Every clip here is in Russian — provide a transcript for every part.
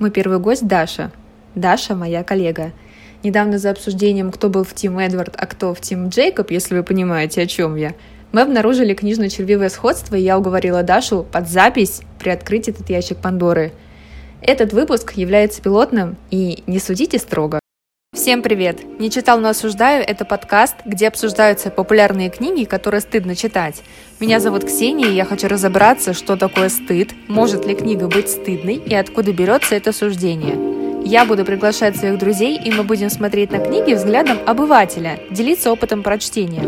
Мой первый гость Даша. Даша моя коллега. Недавно за обсуждением, кто был в Тим Эдвард, а кто в Тим Джейкоб, если вы понимаете, о чем я, мы обнаружили книжно-червивое сходство, и я уговорила Дашу под запись приоткрыть этот ящик Пандоры. Этот выпуск является пилотным, и не судите строго. Всем привет! Не читал, но осуждаю – это подкаст, где обсуждаются популярные книги, которые стыдно читать. Меня зовут Ксения, и я хочу разобраться, что такое стыд, может ли книга быть стыдной и откуда берется это суждение. Я буду приглашать своих друзей, и мы будем смотреть на книги взглядом обывателя, делиться опытом прочтения.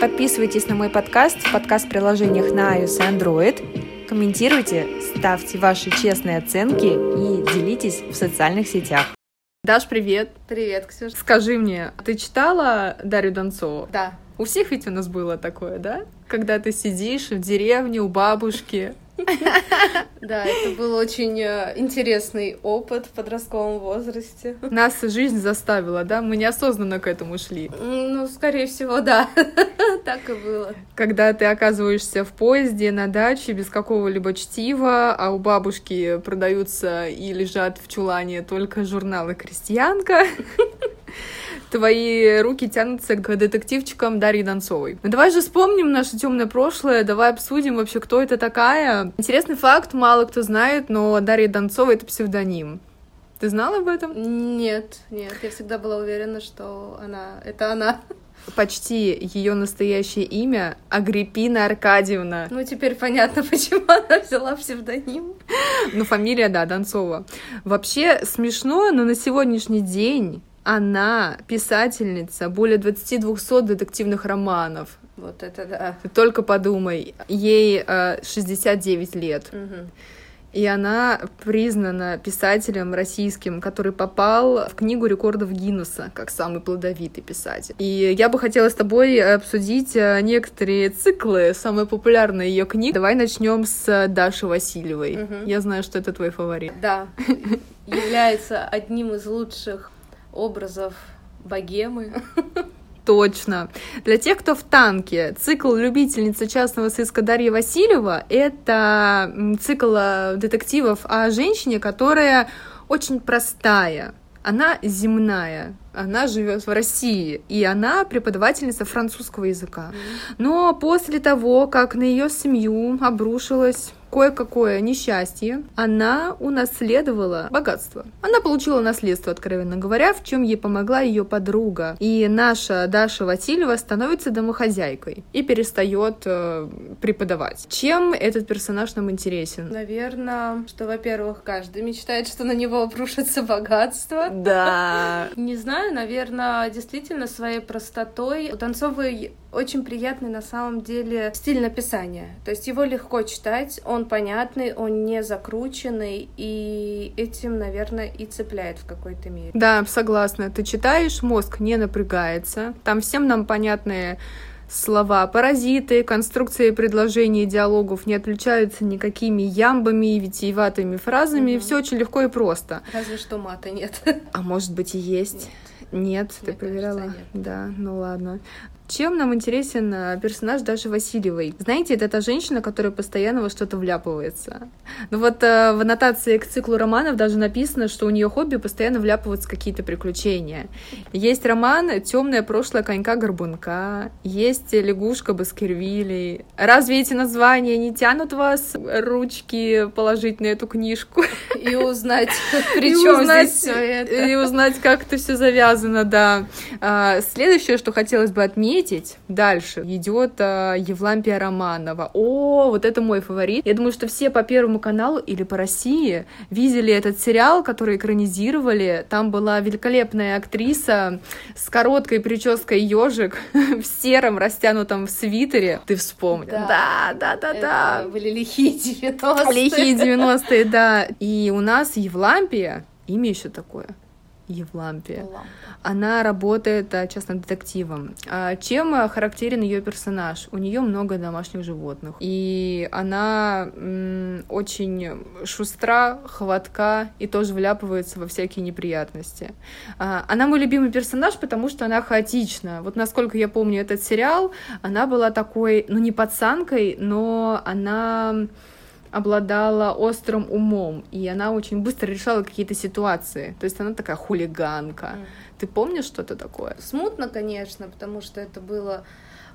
Подписывайтесь на мой подкаст в подкаст-приложениях на iOS и Android, комментируйте, ставьте ваши честные оценки и делитесь в социальных сетях. Даш, привет. Привет, Ксюша. Скажи мне, ты читала Дарью Донцову? Да. У всех ведь у нас было такое, да? Когда ты сидишь в деревне у бабушки, Да, это был очень э, интересный опыт в подростковом возрасте. Нас жизнь заставила, да? Мы неосознанно к этому шли. Ну, скорее всего, да. Так и было. Когда ты оказываешься в поезде на даче без какого-либо чтива, а у бабушки продаются и лежат в чулане только журналы «Крестьянка», твои руки тянутся к детективчикам Дарьи Донцовой. Ну давай же вспомним наше темное прошлое, давай обсудим вообще, кто это такая. Интересный факт, мало кто знает, но Дарья Донцова — это псевдоним. Ты знала об этом? Нет, нет, я всегда была уверена, что она, это она. Почти ее настоящее имя Агриппина Аркадьевна. Ну, теперь понятно, почему она взяла псевдоним. Ну, фамилия, да, Донцова. Вообще смешно, но на сегодняшний день она писательница более 20-200 детективных романов. Вот это да. Ты только подумай. Ей э, 69 лет. Угу. И она признана писателем российским, который попал в книгу рекордов Гиннесса как самый плодовитый писатель. И я бы хотела с тобой обсудить э, некоторые циклы, самые популярные ее книги. Давай начнем с Даши Васильевой. Угу. Я знаю, что это твой фаворит. Да, является одним из лучших образов богемы. Точно. Для тех, кто в танке, цикл «Любительница частного сыска» Дарья Васильева — это цикл э, детективов о женщине, которая очень простая, она земная, она живет в России, и она преподавательница французского языка. Но после того, как на ее семью обрушилась кое-какое несчастье, она унаследовала богатство. Она получила наследство, откровенно говоря, в чем ей помогла ее подруга. И наша Даша Васильева становится домохозяйкой и перестает э, преподавать. Чем этот персонаж нам интересен? Наверное, что, во-первых, каждый мечтает, что на него обрушится богатство. Да. Не знаю, наверное, действительно своей простотой у Донцовой очень приятный на самом деле стиль написания. То есть его легко читать, он понятный, он не закрученный, и этим, наверное, и цепляет в какой-то мере. Да, согласна. Ты читаешь, мозг не напрягается. Там всем нам понятные слова. Паразиты, конструкции предложений и диалогов не отличаются никакими ямбами и витиеватыми фразами. Угу. Все очень легко и просто. Разве что мата нет. А может быть и есть. Нет. Нет, ты Мне проверяла? кажется, нет. Да, ну ладно. Чем нам интересен э, персонаж Даши Васильевой? Знаете, это та женщина, которая постоянно во что-то вляпывается. Ну вот э, в аннотации к циклу романов даже написано, что у нее хобби постоянно вляпываться в какие-то приключения. Есть роман «Темное прошлое конька-горбунка», есть «Лягушка Баскервилей». Разве эти названия не тянут вас ручки положить на эту книжку? И узнать, при чем здесь все это. И узнать, как это все завязано, да. А, Следующее, что хотелось бы отметить, дальше идет а, Евлампия Романова. О, вот это мой фаворит. Я думаю, что все по Первому каналу или по России видели этот сериал, который экранизировали. Там была великолепная актриса с короткой прической ежик в сером растянутом в свитере. Ты вспомни. Да. да, да, да. Были лихие 90-е. Лихие 90-е, да. И у нас Евлампия, имя еще такое. Евлампия. Она работает а, частным детективом. А, Чем а, характерен ее персонаж? У нее много домашних животных. И она очень шустра, хватка и тоже вляпывается во всякие неприятности. Она мой любимый персонаж, потому что она хаотична. Вот насколько я помню этот сериал, она была такой, ну не пацанкой, но она обладала острым умом, и она очень быстро решала какие-то ситуации. То есть она такая хулиганка. Mm. Ты помнишь что-то такое? Смутно, конечно, потому что это было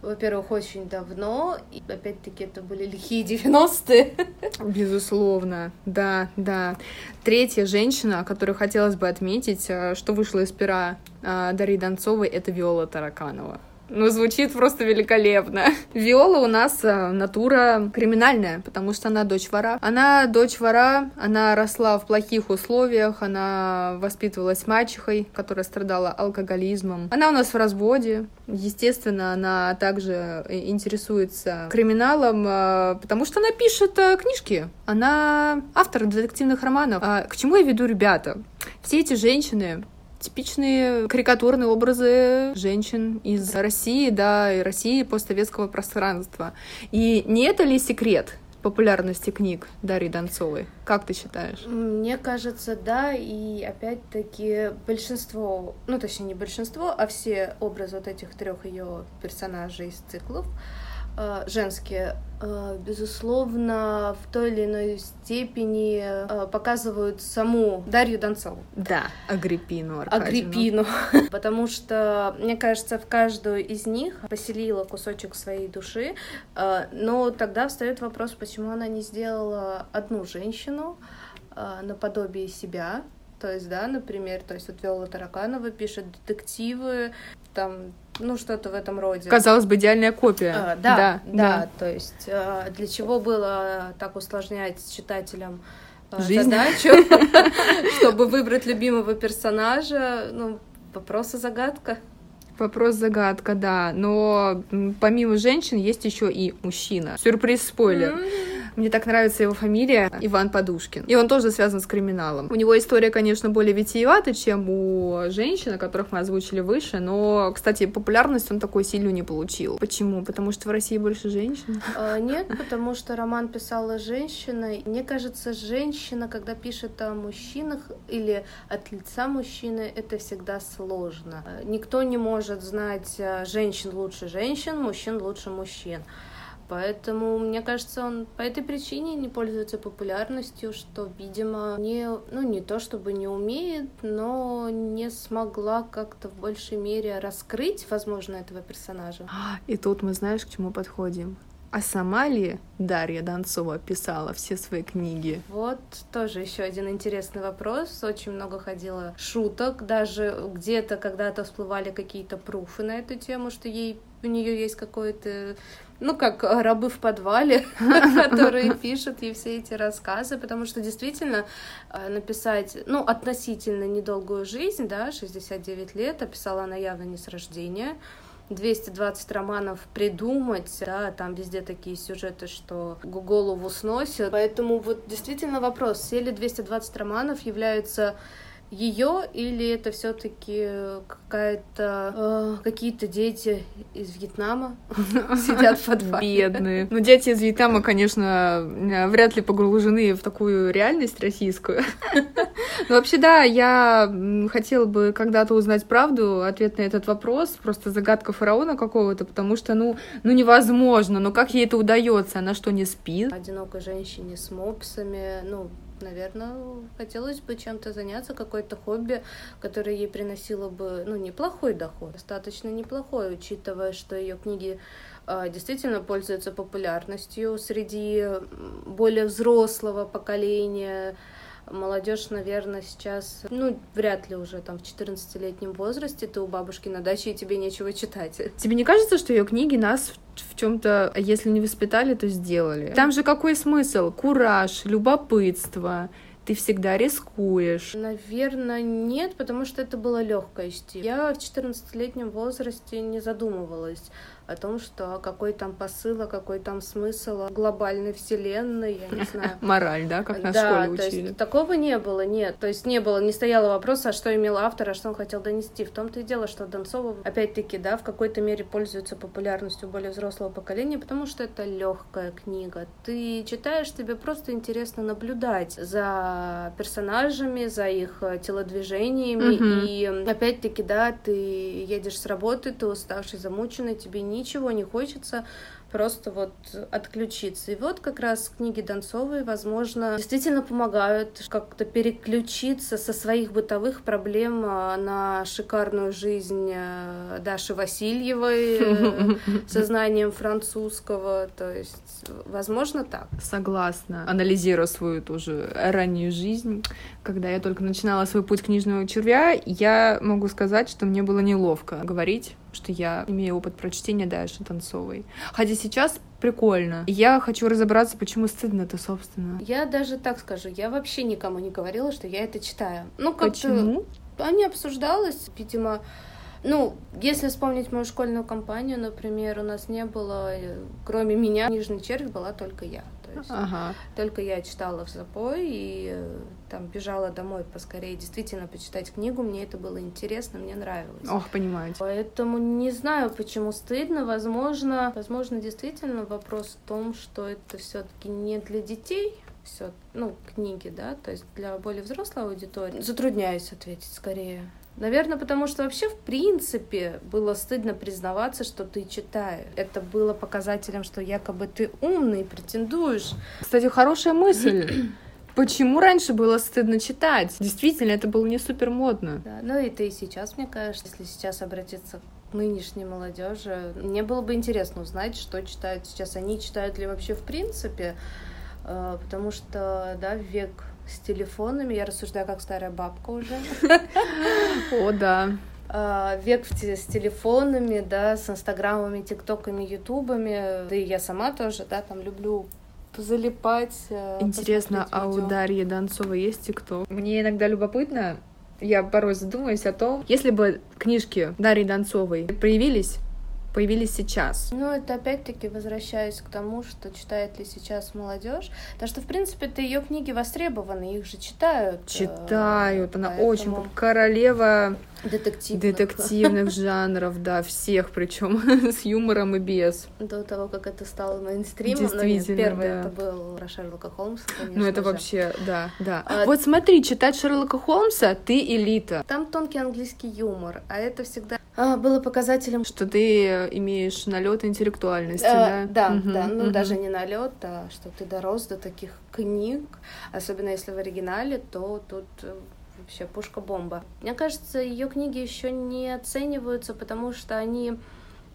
во-первых, очень давно, и опять-таки это были лихие 90-е. Безусловно, да, да. Третья женщина, которую хотелось бы отметить, э, что вышла из пера э, Дарьи Донцовой, это Виола Тараканова. Ну, звучит просто великолепно. Виола у нас э, натура криминальная, потому что она дочь вора. Она дочь вора, она росла в плохих условиях, она воспитывалась мачехой, которая страдала алкоголизмом. Она у нас в разводе. Естественно, она также интересуется криминалом, э, потому что она пишет э, книжки. Она автор детективных романов. А к чему я веду, ребята? Все эти женщины типичные карикатурные образы женщин из России, да, и России постсоветского пространства. И не это ли секрет популярности книг Дарьи Донцовой? Как ты считаешь? Мне кажется, да, и опять-таки большинство, ну точнее не большинство, а все образы вот этих трех ее персонажей из циклов женские, э, безусловно, в той или иной степени э, показывают саму Дарью Донцову. Да, Агриппину Аркадьевну. Агриппину. Потому что, мне кажется, в каждую из них поселила кусочек своей души, но тогда встает вопрос, почему она не сделала одну женщину наподобие себя, то есть, да, например, то есть вот Виола Тараканова пишет детективы, там ну, что-то в этом роде. Казалось бы, идеальная копия. А, да, да, да, да. То есть а, для чего было так усложнять читателям а, Жизнь. задачу, чтобы выбрать любимого персонажа? Ну, вопрос и загадка. Вопрос загадка, да. Но помимо женщин есть еще и мужчина. Сюрприз спойлер. Mm-hmm. Мне так нравится его фамилия Иван Подушкин. И он тоже связан с криминалом. У него история, конечно, более витиевата, чем у женщин, которых мы озвучили выше, но, кстати, популярность он такой сильную не получил. Почему? Потому что в России больше женщин? А, нет, потому что роман писала женщина. Мне кажется, женщина, когда пишет о мужчинах или от лица мужчины, это всегда сложно. Никто не может знать а, женщин лучше женщин, мужчин лучше мужчин. Поэтому, мне кажется, он по этой причине не пользуется популярностью, что, видимо, не, ну, не то чтобы не умеет, но не смогла как-то в большей мере раскрыть, возможно, этого персонажа. И тут мы знаешь, к чему подходим? А сама ли Дарья Донцова писала все свои книги? Вот тоже еще один интересный вопрос. Очень много ходило шуток, даже где-то когда-то всплывали какие-то пруфы на эту тему, что ей у нее есть какое-то ну, как рабы в подвале, которые пишут ей все эти рассказы, потому что действительно э, написать, ну, относительно недолгую жизнь, да, 69 лет, описала она явно не с рождения, 220 романов придумать, да, там везде такие сюжеты, что голову сносят. Поэтому вот действительно вопрос, все ли 220 романов являются ее или это все-таки какая-то э, какие-то дети из Вьетнама сидят в подвале. Бедные. Ну, дети из Вьетнама, конечно, э, вряд ли погружены в такую реальность российскую. Но вообще, да, я хотела бы когда-то узнать правду, ответ на этот вопрос, просто загадка фараона какого-то, потому что, ну, ну невозможно, ну как ей это удается, она что, не спит? Одинокой женщине с мопсами, ну, наверное, хотелось бы чем-то заняться, какое-то хобби, которое ей приносило бы, ну, неплохой доход, достаточно неплохой, учитывая, что ее книги э, действительно пользуются популярностью среди более взрослого поколения, Молодежь, наверное, сейчас, ну, вряд ли уже там в 14-летнем возрасте ты у бабушки на даче, и тебе нечего читать. Тебе не кажется, что ее книги нас в чем-то, если не воспитали, то сделали? Там же какой смысл? Кураж, любопытство, ты всегда рискуешь? Наверное, нет, потому что это было легкое чтиво. Я в 14-летнем возрасте не задумывалась о том, что какой там посыл, а какой там смысл глобальной вселенной, я не знаю. Мораль, да, как нас в школе учили. то есть такого не было, нет. То есть не было, не стояло вопроса, а что имел автор, а что он хотел донести. В том-то и дело, что Донцова, опять-таки, да, в какой-то мере пользуется популярностью более взрослого поколения, потому что это легкая книга. Ты читаешь, тебе просто интересно наблюдать за персонажами, за их телодвижениями, угу. и опять-таки, да, ты едешь с работы, ты уставший, замученный, тебе не ничего не хочется, просто вот отключиться. И вот как раз книги Донцовой, возможно, действительно помогают как-то переключиться со своих бытовых проблем а, на шикарную жизнь э, Даши Васильевой э, со знанием французского. То есть, возможно, так. Согласна. Анализируя свою тоже раннюю жизнь, когда я только начинала свой путь книжного червя, я могу сказать, что мне было неловко говорить что я имею опыт прочтения Даши Танцовой. Хотя сейчас прикольно. Я хочу разобраться, почему стыдно-то, собственно. Я даже так скажу, я вообще никому не говорила, что я это читаю. Ну, как Почему? Они обсуждалось, видимо, ну, если вспомнить мою школьную компанию, например, у нас не было, э, кроме меня, Нижний червь была только я. Есть ага. только я читала в запой и э, там бежала домой поскорее действительно почитать книгу. Мне это было интересно, мне нравилось. Ох, понимаете. Поэтому не знаю, почему стыдно. Возможно, возможно, действительно вопрос в том, что это все-таки не для детей, все, ну, книги, да, то есть для более взрослой аудитории. Затрудняюсь ответить скорее. Наверное, потому что вообще, в принципе, было стыдно признаваться, что ты читаешь. Это было показателем, что якобы ты умный, претендуешь. Кстати, хорошая мысль. Почему раньше было стыдно читать? Действительно, это было не супер модно. Да, ну и ты и сейчас, мне кажется, если сейчас обратиться к нынешней молодежи, мне было бы интересно узнать, что читают сейчас. Они читают ли вообще в принципе? Э, потому что, да, век с телефонами. Я рассуждаю как старая бабка уже. О, да. А, век с телефонами, да, с инстаграмами, тиктоками, ютубами. Да и я сама тоже, да, там люблю залипать. Э, Интересно, а у Дарьи Донцовой есть тикток? Мне иногда любопытно, я порой задумываюсь о том, если бы книжки Дарьи Донцовой появились появились сейчас. Ну, это опять-таки возвращаюсь к тому, что читает ли сейчас молодежь. Потому что, в принципе, это ее книги востребованы, их же читают. Э, читают, она поэтому... очень королева детективных. детективных жанров, да, всех, причем с юмором и без. До того, как это стало мейнстримом, ну, нет, первый да. это был про Шерлока Холмса, конечно Ну, это же. вообще, да, да. А... Вот смотри, читать Шерлока Холмса, ты элита. Там тонкий английский юмор, а это всегда а, было показателем, что ты имеешь налет интеллектуальности, э, да? Да, угу, да, ну угу. даже не налет, а что ты дорос до таких книг, особенно если в оригинале, то тут э, вообще пушка-бомба. Мне кажется, ее книги еще не оцениваются, потому что они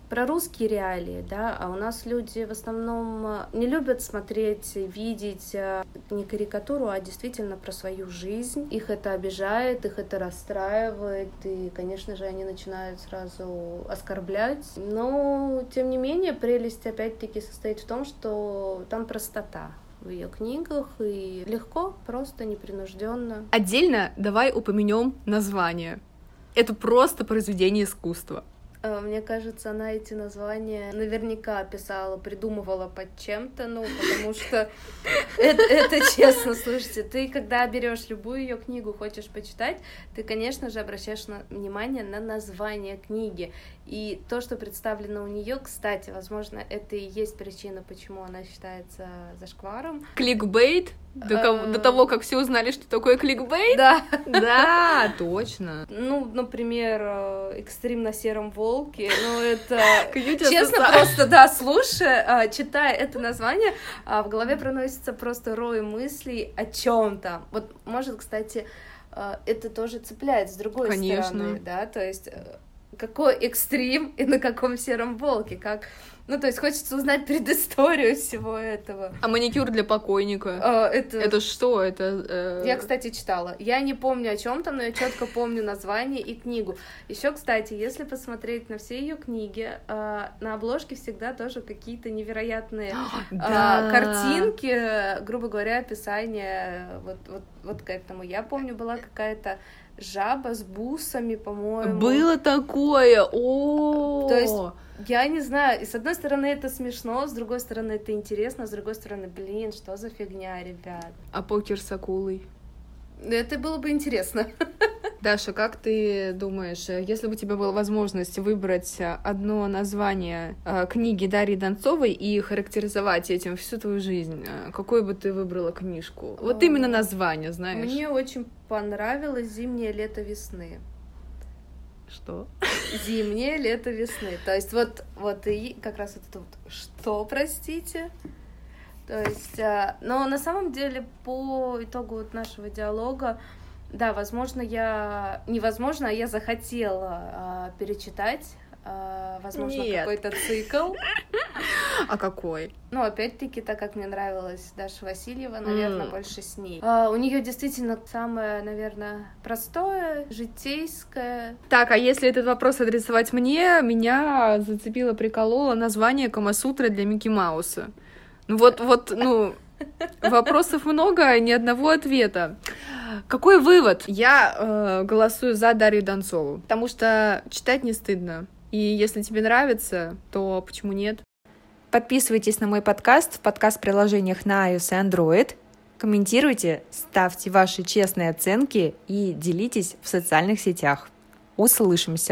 про русские реалии, да, а у нас люди в основном э, не любят смотреть, видеть э, не карикатуру, а действительно про свою жизнь. Их это обижает, их это расстраивает, и, конечно же, они начинают сразу оскорблять. Но, тем не менее, прелесть опять-таки состоит в том, что там простота в ее книгах и легко, просто непринужденно. Отдельно давай упомянем название. Это просто произведение искусства. Э, мне кажется, она эти названия наверняка писала, придумывала под чем-то, ну, потому что это, это честно, слушайте, ты когда берешь любую ее книгу, хочешь почитать, ты, конечно же, обращаешь на, внимание на название книги. И то, что представлено у нее, кстати, возможно, это и есть причина, почему она считается зашкваром. Кликбейт? До, кого, до того, как все узнали, что такое кликбейт? Да. Да, точно. Ну, например, э, экстрим на сером волке. Ну, это... Честно, просто, да, слушая, э, читая это название, э, в голове проносится просто рой мыслей о чем то Вот, может, кстати, это тоже цепляет с другой Конечно. стороны, да, то есть какой экстрим и на каком сером волке, как... Ну, то есть хочется узнать предысторию всего этого. А маникюр для покойника? А, это... это что? Это... Э... Я, кстати, читала. Я не помню о чем там, но я четко помню название и книгу. Еще, кстати, если посмотреть на все ее книги, э, на обложке всегда тоже какие-то невероятные э, картинки, грубо говоря, описание вот, вот, вот к этому. Я помню, была какая-то жаба с бусами, по-моему. Было такое, о. То есть я не знаю, и с одной стороны это смешно, с другой стороны это интересно, с другой стороны, блин, что за фигня, ребят. А покер с акулой? Это было бы интересно. Даша, как ты думаешь, если бы у тебя была возможность выбрать одно название э, книги Дарьи Донцовой и характеризовать этим всю твою жизнь, э, какую бы ты выбрала книжку? Вот именно название, знаешь. Мне очень понравилось «Зимнее лето весны». Что? Зимнее, лето, весны. То есть вот, вот и как раз это тут. Что, простите? То есть, а, но на самом деле по итогу вот нашего диалога, да, возможно, я, невозможно, а я захотела а, перечитать а, возможно, какой-то цикл. А какой? Ну, опять-таки, так как мне нравилась Даша Васильева, наверное, mm. больше с ней. А, у нее действительно самое, наверное, простое, житейское. Так, а если этот вопрос адресовать мне, меня зацепило, прикололо название Камасутры для Микки Мауса. Вот, вот, ну, вопросов много, а ни одного ответа. Какой вывод? Я э, голосую за Дарью Донцову, потому что читать не стыдно. И если тебе нравится, то почему нет? Подписывайтесь на мой подкаст в подкаст-приложениях на iOS и Android. Комментируйте, ставьте ваши честные оценки и делитесь в социальных сетях. Услышимся!